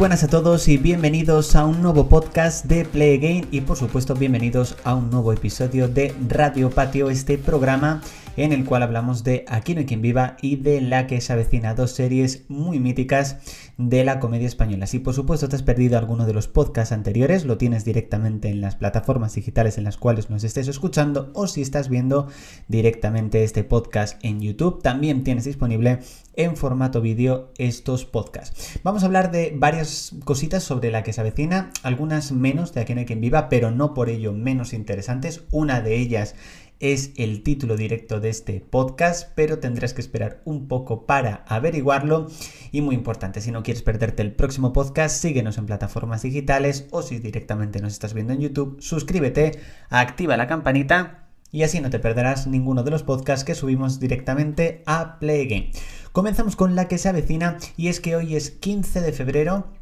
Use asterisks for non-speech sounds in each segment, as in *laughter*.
buenas a todos y bienvenidos a un nuevo podcast de Play Game y por supuesto bienvenidos a un nuevo episodio de Radio Patio, este programa en el cual hablamos de Aquí no hay quien viva y de la que se avecina, dos series muy míticas de la comedia española. Si por supuesto te has perdido alguno de los podcasts anteriores, lo tienes directamente en las plataformas digitales en las cuales nos estés escuchando o si estás viendo directamente este podcast en YouTube, también tienes disponible en formato vídeo estos podcasts. Vamos a hablar de varias cositas sobre la que se avecina, algunas menos de Aquí no hay quien viva, pero no por ello menos interesantes. Una de ellas es el título directo de este podcast, pero tendrás que esperar un poco para averiguarlo. Y muy importante, si no quieres perderte el próximo podcast, síguenos en plataformas digitales o si directamente nos estás viendo en YouTube, suscríbete, activa la campanita y así no te perderás ninguno de los podcasts que subimos directamente a Play Game. Comenzamos con la que se avecina y es que hoy es 15 de febrero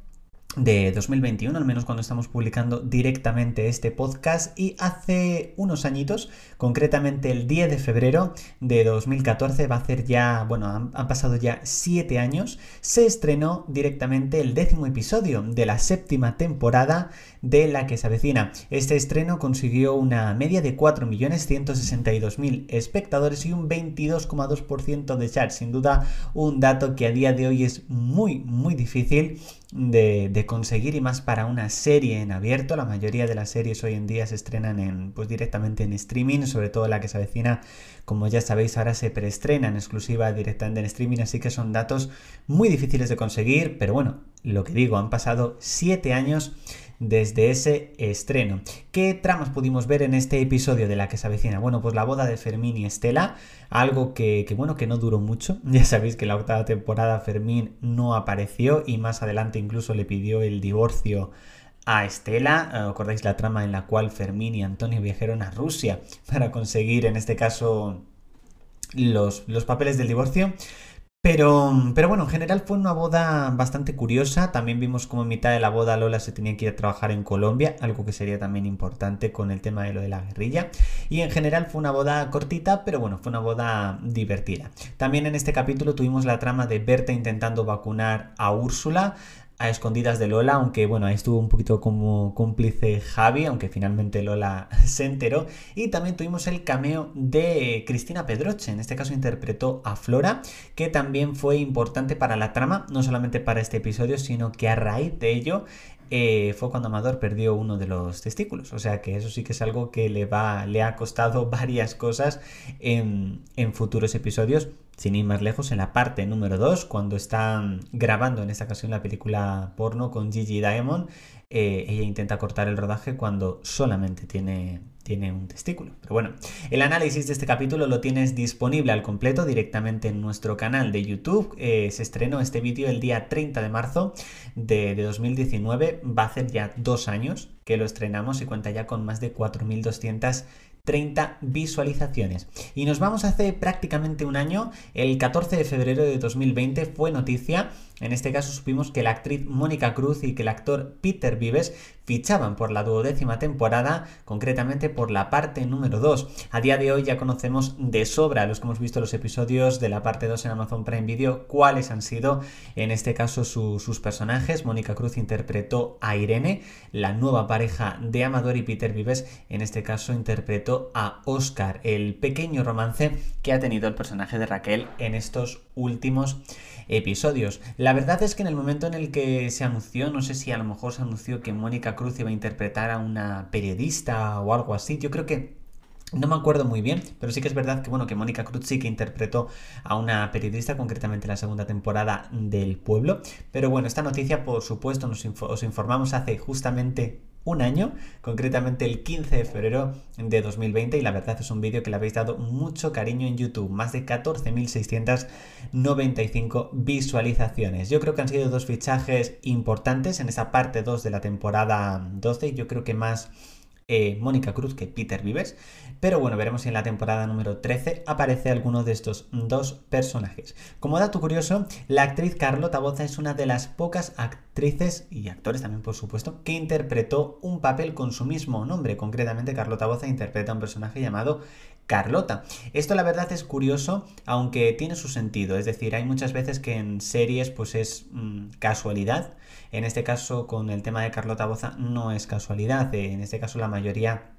de 2021, al menos cuando estamos publicando directamente este podcast. Y hace unos añitos, concretamente el 10 de febrero de 2014, va a ser ya, bueno, han, pasado ya 7 años, se estrenó directamente el décimo episodio de la séptima temporada de la que se avecina. Este estreno consiguió una media de 4.162.000 espectadores y un 22,2% de chat. Sin duda, un dato que a día de hoy es muy, muy difícil de, conseguir y más para una serie en abierto. La mayoría de las series hoy en día se estrenan en, pues, directamente en streaming, sobre todo la que se avecina, como ya sabéis, ahora se preestrena en exclusiva directamente en streaming, así que son datos muy difíciles de conseguir, pero bueno, lo que digo, han pasado 7 años desde ese estreno. ¿Qué tramas pudimos ver en este episodio de la que se avecina? Bueno, pues la boda de Fermín y Estela, algo que, bueno, que no duró mucho. *laughs* Ya sabéis que la octava temporada Fermín no apareció y más adelante incluso le pidió el divorcio a Estela. Eh, ¿Acordáis la trama en la cual Fermín y Antonio viajaron a Rusia para conseguir, en este caso, los, los papeles del divorcio? Pero, pero bueno, en general fue una boda bastante curiosa. También vimos como en mitad de la boda Lola se tenía que ir a trabajar en Colombia, algo que sería también importante con el tema de lo de la guerrilla. Y en general fue una boda cortita, pero bueno, fue una boda divertida. También en este capítulo tuvimos la trama de Berta intentando vacunar a Úrsula a escondidas de Lola, aunque bueno, ahí estuvo un poquito como cómplice Javi, aunque finalmente Lola *laughs* se enteró. Y también tuvimos el cameo de Cristina Pedroche, en este caso interpretó a Flora, que también fue importante para la trama, no solamente para este episodio, sino que a raíz de ello eh, fue cuando Amador perdió uno de los testículos. O sea que eso sí que es algo que le, va, le ha costado *laughs* varias cosas en, futuros episodios sin ir más lejos, en la parte número 2, cuando están grabando en esta ocasión la película porno con Gigi Diamond, eh, ella intenta cortar el rodaje cuando solamente tiene, tiene un testículo. Pero bueno, el análisis de este capítulo lo tienes disponible al completo directamente en nuestro canal de YouTube. Eh, se estrenó este vídeo el día 30 de marzo de, de 2019. Va a hacer ya dos años que lo estrenamos y cuenta ya con más de 4.200 30 visualizaciones. Y nos vamos hace prácticamente un año, el 14 de febrero de 2020 fue noticia en este caso supimos que la actriz Mónica Cruz y que el actor Peter Vives fichaban por la duodécima temporada, concretamente por la parte número 2. A día de hoy ya conocemos de sobra, los que hemos visto los episodios de la parte 2 en Amazon Prime Video, cuáles han sido en este caso sus personajes. Mónica Cruz interpretó a Irene, la nueva pareja de Amador y Peter Vives en este caso interpretó a Oscar, el pequeño romance que ha tenido el personaje de Raquel en estos últimos episodios. La verdad es que en el momento en el que se anunció, no sé si a lo mejor se anunció que Mónica Cruz iba a interpretar a una periodista o algo así, yo creo que no me acuerdo muy bien, pero sí que es verdad que bueno, que Mónica Cruz sí que interpretó a una periodista, concretamente en la segunda temporada del pueblo. Pero bueno, esta noticia, por supuesto, nos os informamos hace justamente un año, concretamente el 15 de febrero de 2020 y la verdad es un vídeo que le habéis dado mucho cariño en YouTube, más de 14.695 visualizaciones. Yo creo que han sido dos fichajes importantes en esa parte 2 de la temporada 12, yo creo que más eh, Mónica Cruz que Peter Vives. Pero bueno, veremos si en la temporada número 13 aparece alguno de estos dos personajes. Como dato curioso, la actriz Carlota Boza es una de las pocas actrices y actores también, por supuesto, que interpretó un papel con su mismo nombre. Concretamente, Carlota Boza interpreta un personaje llamado Carlota. Esto la verdad es curioso, aunque tiene su sentido. Es decir, hay muchas veces que en series pues es mm, casualidad. En este caso, con el tema de Carlota Boza, no es casualidad. En este caso, la mayoría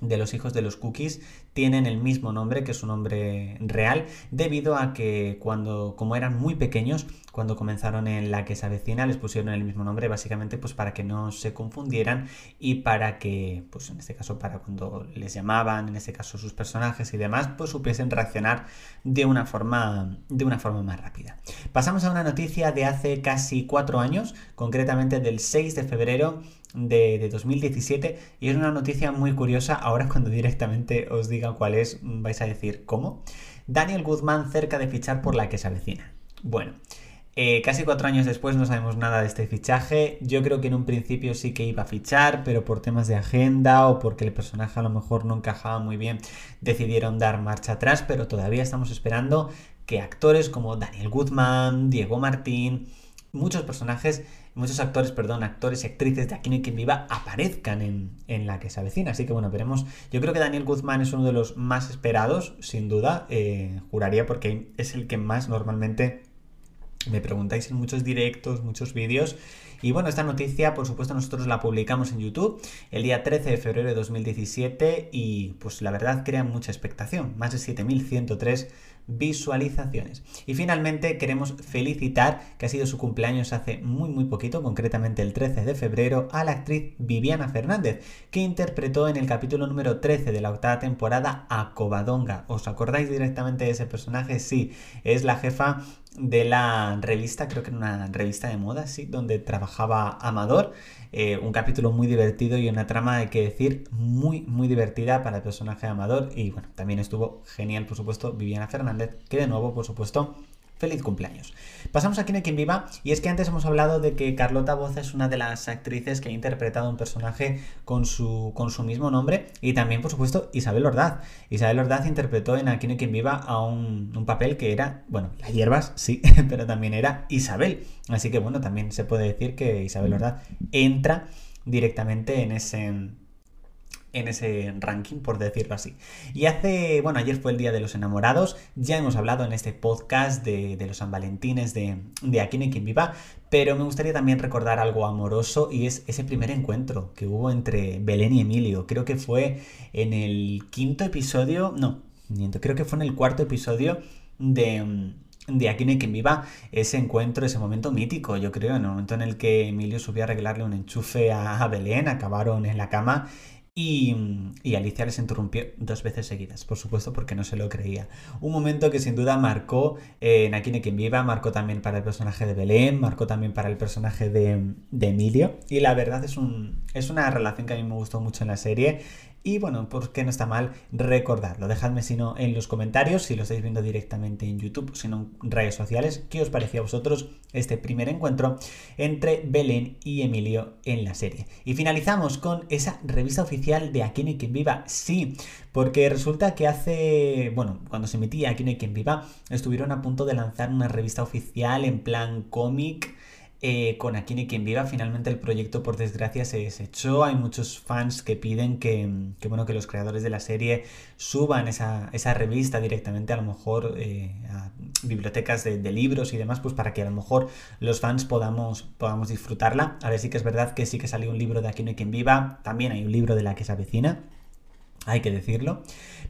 de los hijos de los cookies tienen el mismo nombre que su nombre real debido a que cuando como eran muy pequeños cuando comenzaron en la que se avecina les pusieron el mismo nombre básicamente pues para que no se confundieran y para que pues en este caso para cuando les llamaban en este caso sus personajes y demás pues supiesen reaccionar de una forma de una forma más rápida pasamos a una noticia de hace casi cuatro años concretamente del 6 de febrero de, 2017 y es una noticia muy curiosa. Ahora cuando directamente os diga cuál es, vais a decir cómo. Daniel Guzmán cerca de fichar por la que se avecina. Bueno, eh, casi cuatro años después no sabemos nada de este fichaje. Yo creo que en un principio sí que iba a fichar, pero por temas de agenda o porque el personaje a lo mejor no encajaba muy bien, decidieron dar marcha atrás, pero todavía estamos esperando que actores como Daniel Guzmán, Diego Martín, muchos personajes, muchos actores, perdón, actores y actrices de Aquí no hay quien viva aparezcan en, la que se avecina. Así que bueno, veremos. Yo creo que Daniel Guzmán es uno de los más esperados, sin duda. Eh, juraría porque es el que más normalmente me preguntáis en muchos directos, muchos vídeos. Y bueno, esta noticia, por supuesto, nosotros la publicamos en YouTube el día 13 de febrero de 2017 y pues la verdad crea mucha expectación. Más de 7103 visualizaciones. Y finalmente queremos felicitar, que ha sido su cumpleaños hace muy muy poquito, concretamente el 13 de febrero, a la actriz Viviana Fernández, que interpretó en el capítulo número 13 de la octava temporada a Covadonga. ¿Os acordáis directamente de ese personaje? Sí, es la jefa de la revista, creo que era una revista de moda, sí, donde trabajaba Amador. Eh, un capítulo muy divertido y una trama, hay que decir, muy, muy divertida para el personaje Amador. Y bueno, también estuvo genial, por supuesto, Viviana Fernández, que de nuevo, por supuesto, feliz cumpleaños. Pasamos aquí en Quien Viva, y es que antes hemos hablado de que Carlota Boza es una de las actrices que ha interpretado un personaje con su, con su mismo nombre, y también, por supuesto, Isabel Ordaz. Isabel Ordaz interpretó en Aquí no quien viva a un, un papel que era, bueno, las hierbas, sí, *laughs* pero también era Isabel. Así que, bueno, también se puede decir que Isabel Ordaz entra directamente en ese en ese ranking, por decirlo así. Y hace, bueno, ayer fue el Día de los Enamorados, ya hemos hablado en este podcast de, los San Valentines de, de Aquí hay quien viva, pero me gustaría también recordar algo amoroso y es ese primer encuentro que hubo entre Belén y Emilio. Creo que fue en el quinto episodio, no, creo que fue en el cuarto episodio de de Aquí no hay quien viva ese encuentro, ese momento mítico, yo creo, en el momento en el que Emilio subió a arreglarle un enchufe a Belén, acabaron en la cama y, Alicia les interrumpió dos veces seguidas, por supuesto, porque no se lo creía. Un momento que sin duda marcó eh, en Aquí quien viva, marcó también para el personaje de Belén, marcó también para el personaje de, de Emilio. Y la verdad es, un, es una relación que a mí me gustó mucho en la serie y bueno, ¿por qué no está mal recordarlo? Dejadme si no en los comentarios, si lo estáis viendo directamente en YouTube, si no en redes sociales, qué os parecía a vosotros este primer encuentro entre Belén y Emilio en la serie. Y finalizamos con esa revista oficial de Aquí no hay quien viva. Sí, porque resulta que hace, bueno, cuando se emitía Aquí no hay quien viva, estuvieron a punto de lanzar una revista oficial en plan cómic eh, con ni quien viva, finalmente el proyecto por desgracia se desechó. Hay muchos fans que piden que, bueno, que los creadores de la serie suban esa, revista directamente a lo mejor eh, bibliotecas de, libros y demás, pues para que a lo mejor los fans podamos, podamos disfrutarla. A ver, sí que es verdad que sí que salió un libro de Aquí no hay quien viva, también hay un libro de la que se avecina hay que decirlo.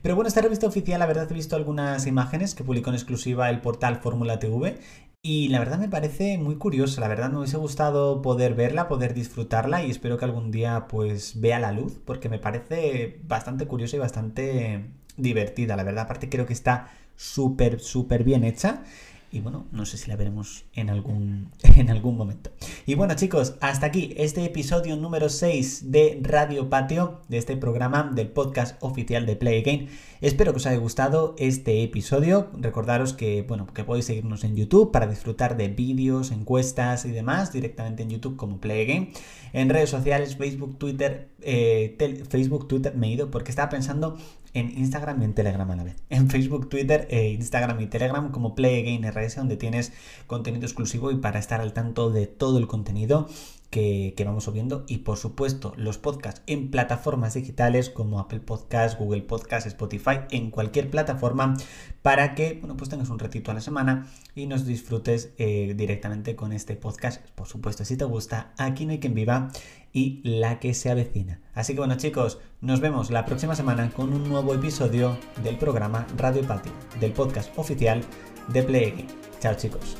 Pero bueno, esta revista oficial, la verdad he visto algunas imágenes que publicó en exclusiva el portal Fórmula TV y la verdad me parece muy curiosa, la verdad me hubiese gustado poder verla, poder disfrutarla y espero que algún día pues vea la luz porque me parece bastante curiosa y bastante divertida, la verdad. Aparte creo que está súper, súper bien hecha y bueno, no sé si la veremos en algún, *laughs* en algún momento. Y bueno chicos, hasta aquí este episodio número 6 de Radio Patio, de este programa del podcast oficial de Play Game. Espero que os haya gustado este episodio. Recordaros que, bueno, que podéis seguirnos en YouTube para disfrutar de vídeos, encuestas y demás directamente en YouTube como Play Game. En redes sociales, Facebook, Twitter, eh, Facebook, Twitter, me he ido porque estaba pensando en Instagram y en Telegram a la vez. En Facebook, Twitter, eh, Instagram y Telegram como Play RS, donde tienes contenido exclusivo y para estar al tanto de todo el contenido que, vamos subiendo y por supuesto los podcasts en plataformas digitales como Apple Podcasts, Google Podcasts, Spotify, en cualquier plataforma para que bueno, pues tengas un ratito a la semana y nos disfrutes eh, directamente con este podcast. Por supuesto, si te gusta, aquí no hay quien viva y la que se avecina. Así que bueno chicos, nos vemos la próxima semana con un nuevo episodio del programa Radio Patio, del podcast oficial de Play Chao chicos.